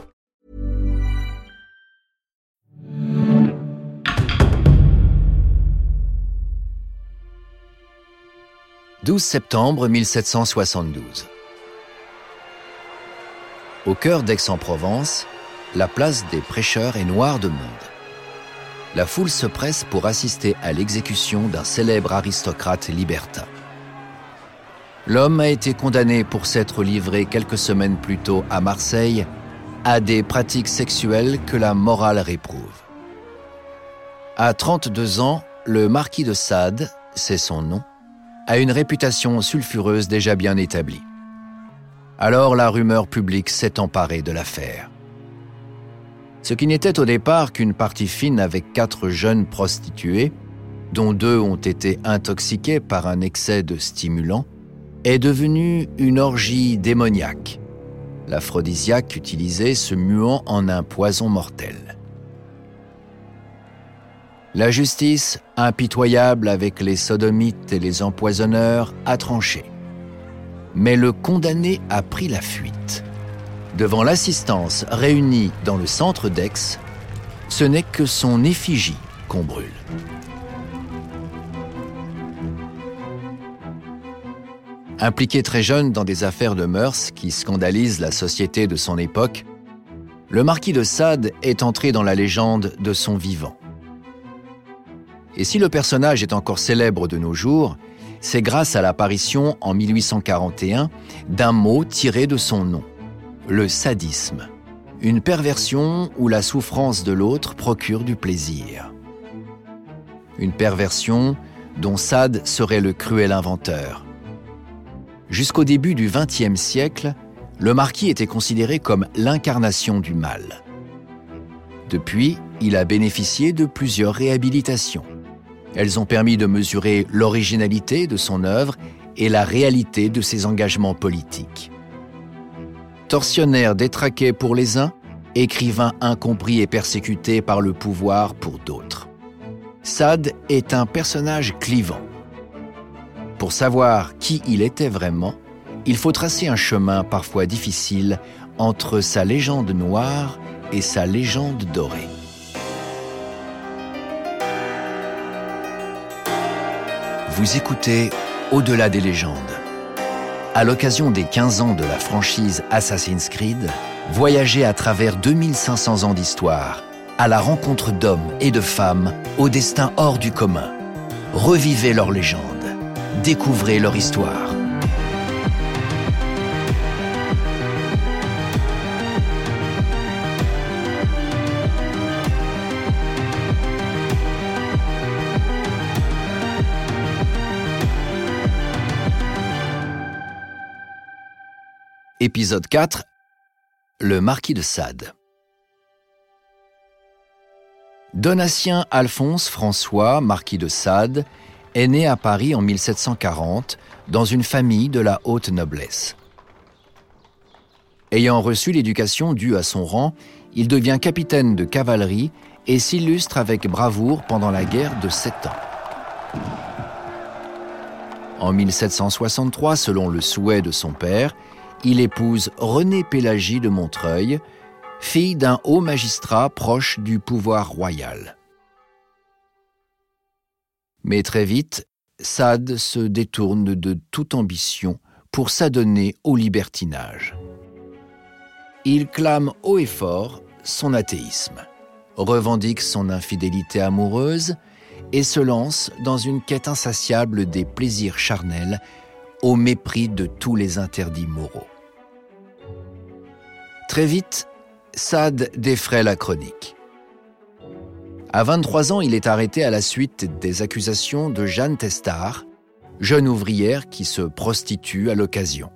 « 12 septembre 1772. Au cœur d'Aix-en-Provence, la place des prêcheurs est noire de monde. La foule se presse pour assister à l'exécution d'un célèbre aristocrate libertin. L'homme a été condamné pour s'être livré quelques semaines plus tôt à Marseille à des pratiques sexuelles que la morale réprouve. À 32 ans, le marquis de Sade, c'est son nom, a une réputation sulfureuse déjà bien établie. Alors la rumeur publique s'est emparée de l'affaire. Ce qui n'était au départ qu'une partie fine avec quatre jeunes prostituées, dont deux ont été intoxiquées par un excès de stimulants, est devenu une orgie démoniaque, l'aphrodisiaque utilisé se muant en un poison mortel. La justice, impitoyable avec les sodomites et les empoisonneurs, a tranché. Mais le condamné a pris la fuite. Devant l'assistance réunie dans le centre d'Aix, ce n'est que son effigie qu'on brûle. Impliqué très jeune dans des affaires de mœurs qui scandalisent la société de son époque, le marquis de Sade est entré dans la légende de son vivant. Et si le personnage est encore célèbre de nos jours, c'est grâce à l'apparition en 1841 d'un mot tiré de son nom, le sadisme, une perversion où la souffrance de l'autre procure du plaisir. Une perversion dont Sade serait le cruel inventeur. Jusqu'au début du XXe siècle, le marquis était considéré comme l'incarnation du mal. Depuis, il a bénéficié de plusieurs réhabilitations. Elles ont permis de mesurer l'originalité de son œuvre et la réalité de ses engagements politiques. Tortionnaire détraqué pour les uns, écrivain incompris et persécuté par le pouvoir pour d'autres. Sade est un personnage clivant. Pour savoir qui il était vraiment, il faut tracer un chemin parfois difficile entre sa légende noire et sa légende dorée. Vous écoutez Au-delà des légendes. À l'occasion des 15 ans de la franchise Assassin's Creed, voyagez à travers 2500 ans d'histoire, à la rencontre d'hommes et de femmes au destin hors du commun. Revivez leurs légendes, découvrez leur histoire. Épisode 4 Le marquis de Sade. Donatien Alphonse François, marquis de Sade, est né à Paris en 1740 dans une famille de la haute noblesse. Ayant reçu l'éducation due à son rang, il devient capitaine de cavalerie et s'illustre avec bravoure pendant la guerre de Sept Ans. En 1763, selon le souhait de son père, il épouse Renée Pélagie de Montreuil, fille d'un haut magistrat proche du pouvoir royal. Mais très vite, Sade se détourne de toute ambition pour s'adonner au libertinage. Il clame haut et fort son athéisme, revendique son infidélité amoureuse et se lance dans une quête insatiable des plaisirs charnels au mépris de tous les interdits moraux. Très vite, Sade défraie la chronique. À 23 ans, il est arrêté à la suite des accusations de Jeanne Testard, jeune ouvrière qui se prostitue à l'occasion.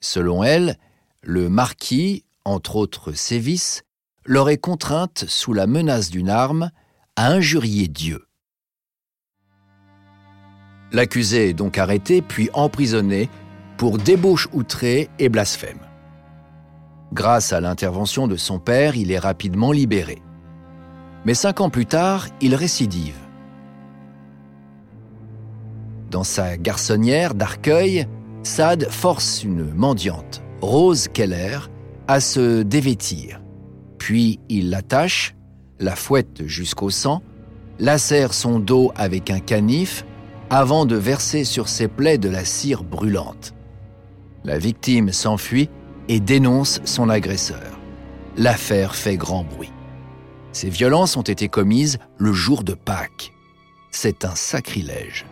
Selon elle, le marquis, entre autres sévices, l'aurait contrainte, sous la menace d'une arme, à injurier Dieu. L'accusé est donc arrêté puis emprisonné pour débauche outrée et blasphème. Grâce à l'intervention de son père, il est rapidement libéré. Mais cinq ans plus tard, il récidive. Dans sa garçonnière d'Arcueil, Sade force une mendiante, Rose Keller, à se dévêtir. Puis il l'attache, la fouette jusqu'au sang, lacère son dos avec un canif avant de verser sur ses plaies de la cire brûlante. La victime s'enfuit et dénonce son agresseur. L'affaire fait grand bruit. Ces violences ont été commises le jour de Pâques. C'est un sacrilège.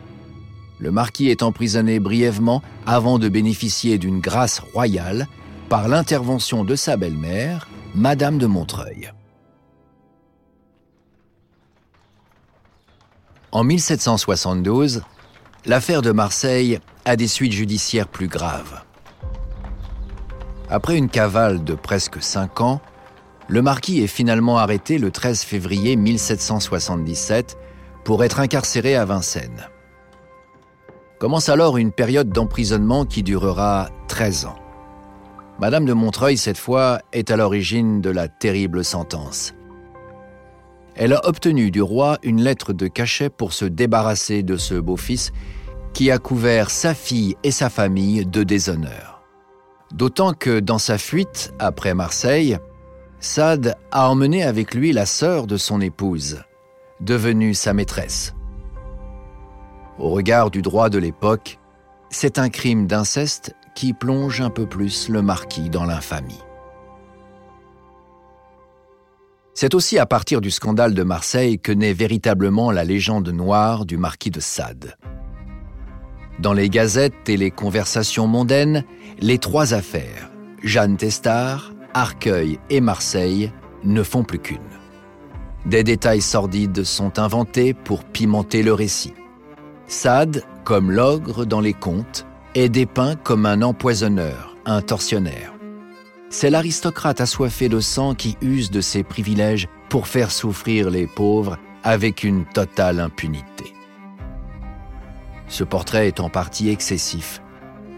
Le marquis est emprisonné brièvement avant de bénéficier d'une grâce royale par l'intervention de sa belle-mère, Madame de Montreuil. En 1772, l'affaire de Marseille a des suites judiciaires plus graves. Après une cavale de presque cinq ans, le marquis est finalement arrêté le 13 février 1777 pour être incarcéré à Vincennes. Commence alors une période d'emprisonnement qui durera 13 ans. Madame de Montreuil, cette fois, est à l'origine de la terrible sentence. Elle a obtenu du roi une lettre de cachet pour se débarrasser de ce beau-fils qui a couvert sa fille et sa famille de déshonneur. D'autant que dans sa fuite après Marseille, Sade a emmené avec lui la sœur de son épouse, devenue sa maîtresse. Au regard du droit de l'époque, c'est un crime d'inceste qui plonge un peu plus le marquis dans l'infamie. C'est aussi à partir du scandale de Marseille que naît véritablement la légende noire du marquis de Sade. Dans les gazettes et les conversations mondaines, les trois affaires, Jeanne Testard, Arcueil et Marseille, ne font plus qu'une. Des détails sordides sont inventés pour pimenter le récit. Sade, comme l'ogre dans les contes, est dépeint comme un empoisonneur, un tortionnaire. C'est l'aristocrate assoiffé de sang qui use de ses privilèges pour faire souffrir les pauvres avec une totale impunité. Ce portrait est en partie excessif.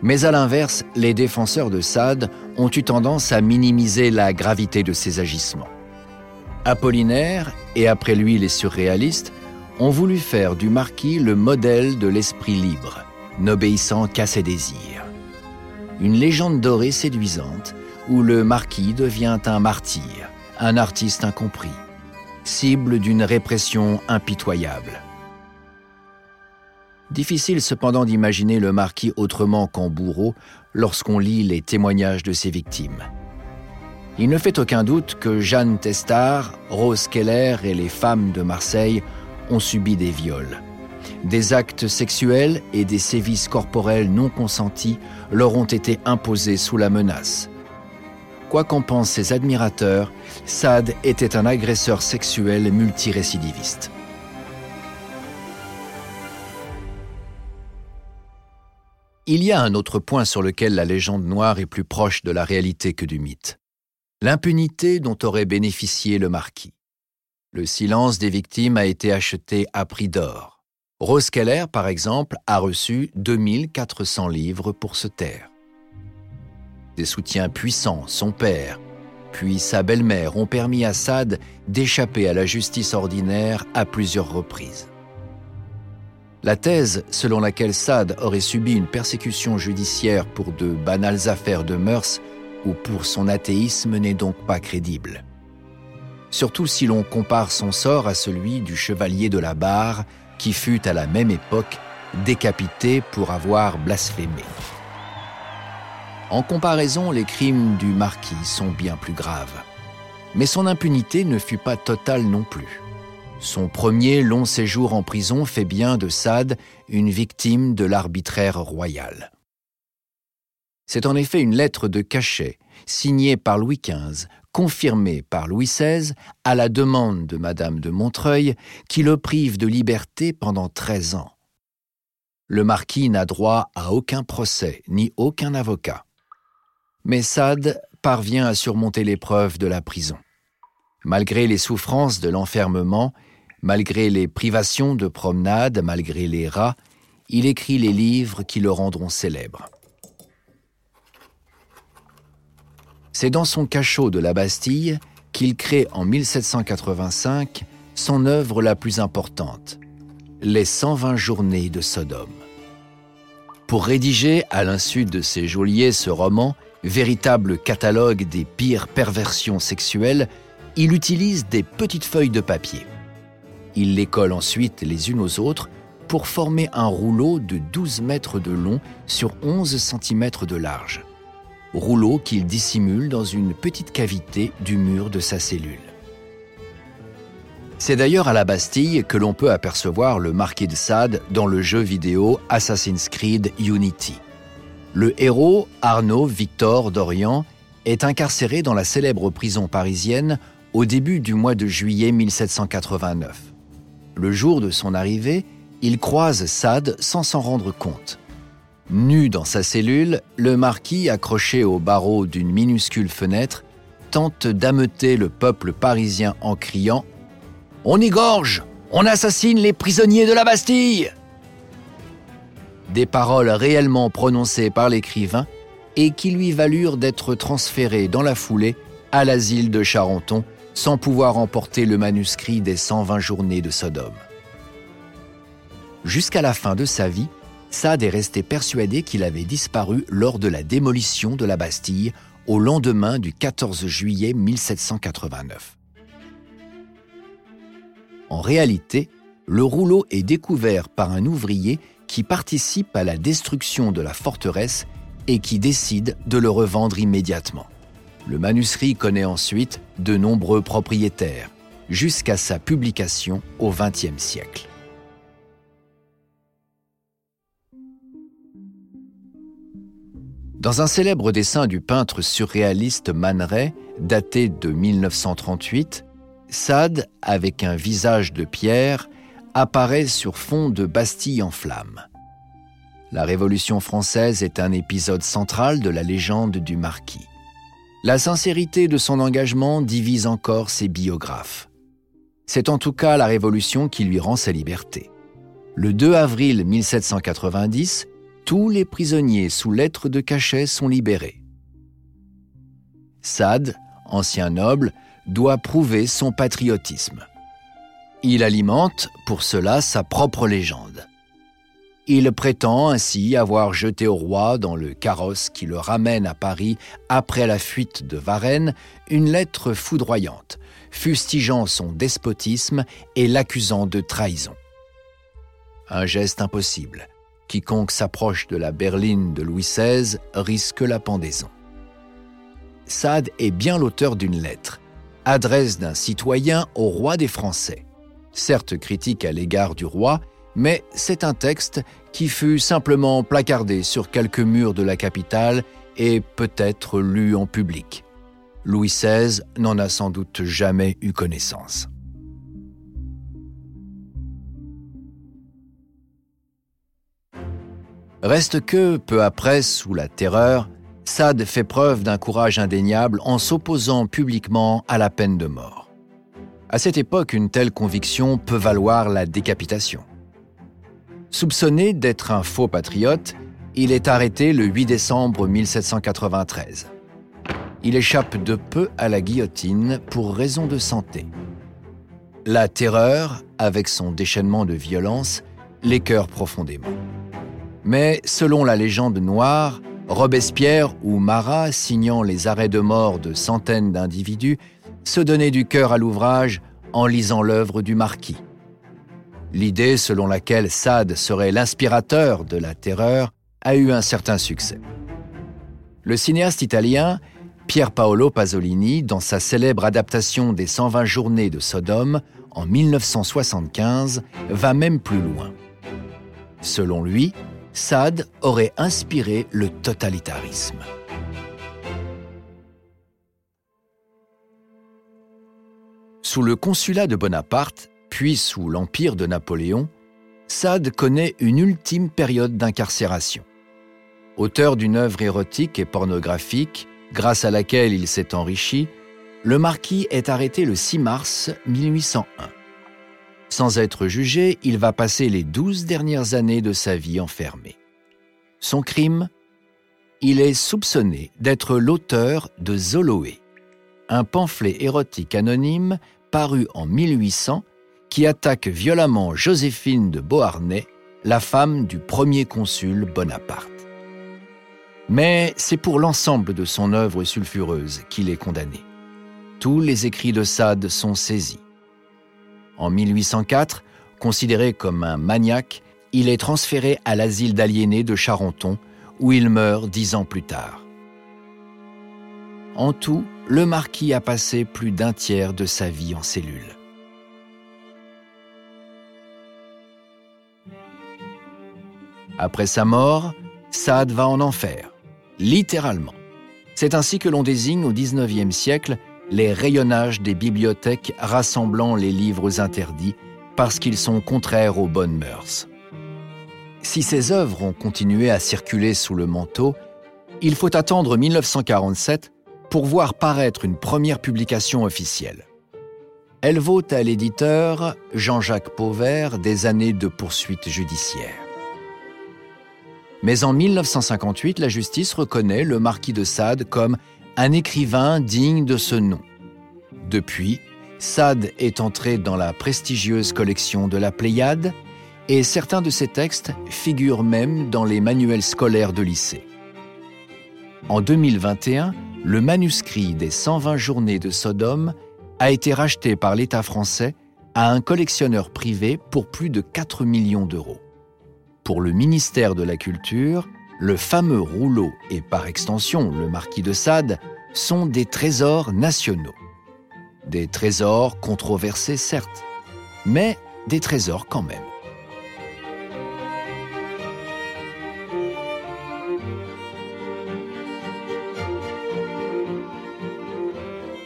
Mais à l'inverse, les défenseurs de Sade ont eu tendance à minimiser la gravité de ses agissements. Apollinaire, et après lui les surréalistes, ont voulu faire du marquis le modèle de l'esprit libre, n'obéissant qu'à ses désirs. Une légende dorée séduisante où le marquis devient un martyr, un artiste incompris, cible d'une répression impitoyable. Difficile cependant d'imaginer le marquis autrement qu'en bourreau lorsqu'on lit les témoignages de ses victimes. Il ne fait aucun doute que Jeanne Testard, Rose Keller et les femmes de Marseille ont subi des viols. Des actes sexuels et des sévices corporels non consentis leur ont été imposés sous la menace, Quoi qu'en pensent ses admirateurs, Sade était un agresseur sexuel multirécidiviste. Il y a un autre point sur lequel la légende noire est plus proche de la réalité que du mythe. L'impunité dont aurait bénéficié le marquis. Le silence des victimes a été acheté à prix d'or. Rose Keller, par exemple, a reçu 2400 livres pour se taire. Des soutiens puissants, son père, puis sa belle-mère ont permis à Sade d'échapper à la justice ordinaire à plusieurs reprises. La thèse selon laquelle Sade aurait subi une persécution judiciaire pour de banales affaires de mœurs ou pour son athéisme n'est donc pas crédible. Surtout si l'on compare son sort à celui du chevalier de la barre qui fut à la même époque décapité pour avoir blasphémé. En comparaison, les crimes du marquis sont bien plus graves. Mais son impunité ne fut pas totale non plus. Son premier long séjour en prison fait bien de Sade une victime de l'arbitraire royal. C'est en effet une lettre de cachet, signée par Louis XV, confirmée par Louis XVI, à la demande de Madame de Montreuil, qui le prive de liberté pendant 13 ans. Le marquis n'a droit à aucun procès ni aucun avocat. Mais Sade parvient à surmonter l'épreuve de la prison. Malgré les souffrances de l'enfermement, malgré les privations de promenade, malgré les rats, il écrit les livres qui le rendront célèbre. C'est dans son cachot de la Bastille qu'il crée en 1785 son œuvre la plus importante, Les 120 journées de Sodome. Pour rédiger, à l'insu de ses geôliers, ce roman, véritable catalogue des pires perversions sexuelles, il utilise des petites feuilles de papier. Il les colle ensuite les unes aux autres pour former un rouleau de 12 mètres de long sur 11 cm de large. Rouleau qu'il dissimule dans une petite cavité du mur de sa cellule. C'est d'ailleurs à la Bastille que l'on peut apercevoir le marquis de Sade dans le jeu vidéo Assassin's Creed Unity. Le héros, Arnaud Victor d'Orient, est incarcéré dans la célèbre prison parisienne au début du mois de juillet 1789. Le jour de son arrivée, il croise Sade sans s'en rendre compte. Nu dans sa cellule, le marquis, accroché au barreau d'une minuscule fenêtre, tente d'ameuter le peuple parisien en criant ⁇ On égorge On assassine les prisonniers de la Bastille !⁇ des paroles réellement prononcées par l'écrivain et qui lui valurent d'être transféré dans la foulée à l'asile de Charenton sans pouvoir emporter le manuscrit des 120 journées de Sodome. Jusqu'à la fin de sa vie, Sade est resté persuadé qu'il avait disparu lors de la démolition de la Bastille au lendemain du 14 juillet 1789. En réalité, le rouleau est découvert par un ouvrier qui participe à la destruction de la forteresse et qui décide de le revendre immédiatement. Le manuscrit connaît ensuite de nombreux propriétaires, jusqu'à sa publication au XXe siècle. Dans un célèbre dessin du peintre surréaliste Man daté de 1938, Sade, avec un visage de pierre, apparaît sur fond de Bastille en flammes. La Révolution française est un épisode central de la légende du marquis. La sincérité de son engagement divise encore ses biographes. C'est en tout cas la Révolution qui lui rend sa liberté. Le 2 avril 1790, tous les prisonniers sous lettre de cachet sont libérés. Sade, ancien noble, doit prouver son patriotisme. Il alimente pour cela sa propre légende. Il prétend ainsi avoir jeté au roi dans le carrosse qui le ramène à Paris après la fuite de Varennes une lettre foudroyante, fustigeant son despotisme et l'accusant de trahison. Un geste impossible. Quiconque s'approche de la berline de Louis XVI risque la pendaison. Sade est bien l'auteur d'une lettre, adresse d'un citoyen au roi des Français certes critique à l'égard du roi, mais c'est un texte qui fut simplement placardé sur quelques murs de la capitale et peut-être lu en public. Louis XVI n'en a sans doute jamais eu connaissance. Reste que, peu après, sous la terreur, Sade fait preuve d'un courage indéniable en s'opposant publiquement à la peine de mort. À cette époque, une telle conviction peut valoir la décapitation. Soupçonné d'être un faux patriote, il est arrêté le 8 décembre 1793. Il échappe de peu à la guillotine pour raison de santé. La terreur, avec son déchaînement de violence, l'écœure profondément. Mais selon la légende noire, Robespierre ou Marat, signant les arrêts de mort de centaines d'individus, se donner du cœur à l'ouvrage en lisant l'œuvre du marquis. L'idée selon laquelle Sade serait l'inspirateur de la terreur a eu un certain succès. Le cinéaste italien Pier Paolo Pasolini, dans sa célèbre adaptation des 120 journées de Sodome en 1975, va même plus loin. Selon lui, Sade aurait inspiré le totalitarisme. Sous le consulat de Bonaparte, puis sous l'empire de Napoléon, Sade connaît une ultime période d'incarcération. Auteur d'une œuvre érotique et pornographique, grâce à laquelle il s'est enrichi, le marquis est arrêté le 6 mars 1801. Sans être jugé, il va passer les douze dernières années de sa vie enfermé. Son crime? Il est soupçonné d'être l'auteur de Zoloé, un pamphlet érotique anonyme paru en 1800 qui attaque violemment Joséphine de Beauharnais, la femme du premier consul Bonaparte. Mais c'est pour l'ensemble de son œuvre sulfureuse qu'il est condamné. Tous les écrits de Sade sont saisis. En 1804, considéré comme un maniaque, il est transféré à l'asile d'aliénés de Charenton, où il meurt dix ans plus tard. En tout, le marquis a passé plus d'un tiers de sa vie en cellule. Après sa mort, Sade va en enfer, littéralement. C'est ainsi que l'on désigne au XIXe siècle les rayonnages des bibliothèques rassemblant les livres interdits parce qu'ils sont contraires aux bonnes mœurs. Si ces œuvres ont continué à circuler sous le manteau, il faut attendre 1947 pour voir paraître une première publication officielle. Elle vaut à l'éditeur Jean-Jacques Pauvert des années de poursuites judiciaires. Mais en 1958, la justice reconnaît le marquis de Sade comme un écrivain digne de ce nom. Depuis, Sade est entré dans la prestigieuse collection de la Pléiade et certains de ses textes figurent même dans les manuels scolaires de lycée. En 2021, le manuscrit des 120 journées de Sodome a été racheté par l'État français à un collectionneur privé pour plus de 4 millions d'euros. Pour le ministère de la Culture, le fameux rouleau et par extension le marquis de Sade sont des trésors nationaux. Des trésors controversés certes, mais des trésors quand même.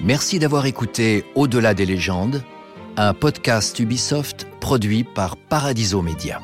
Merci d'avoir écouté Au-delà des légendes, un podcast Ubisoft produit par Paradiso Media.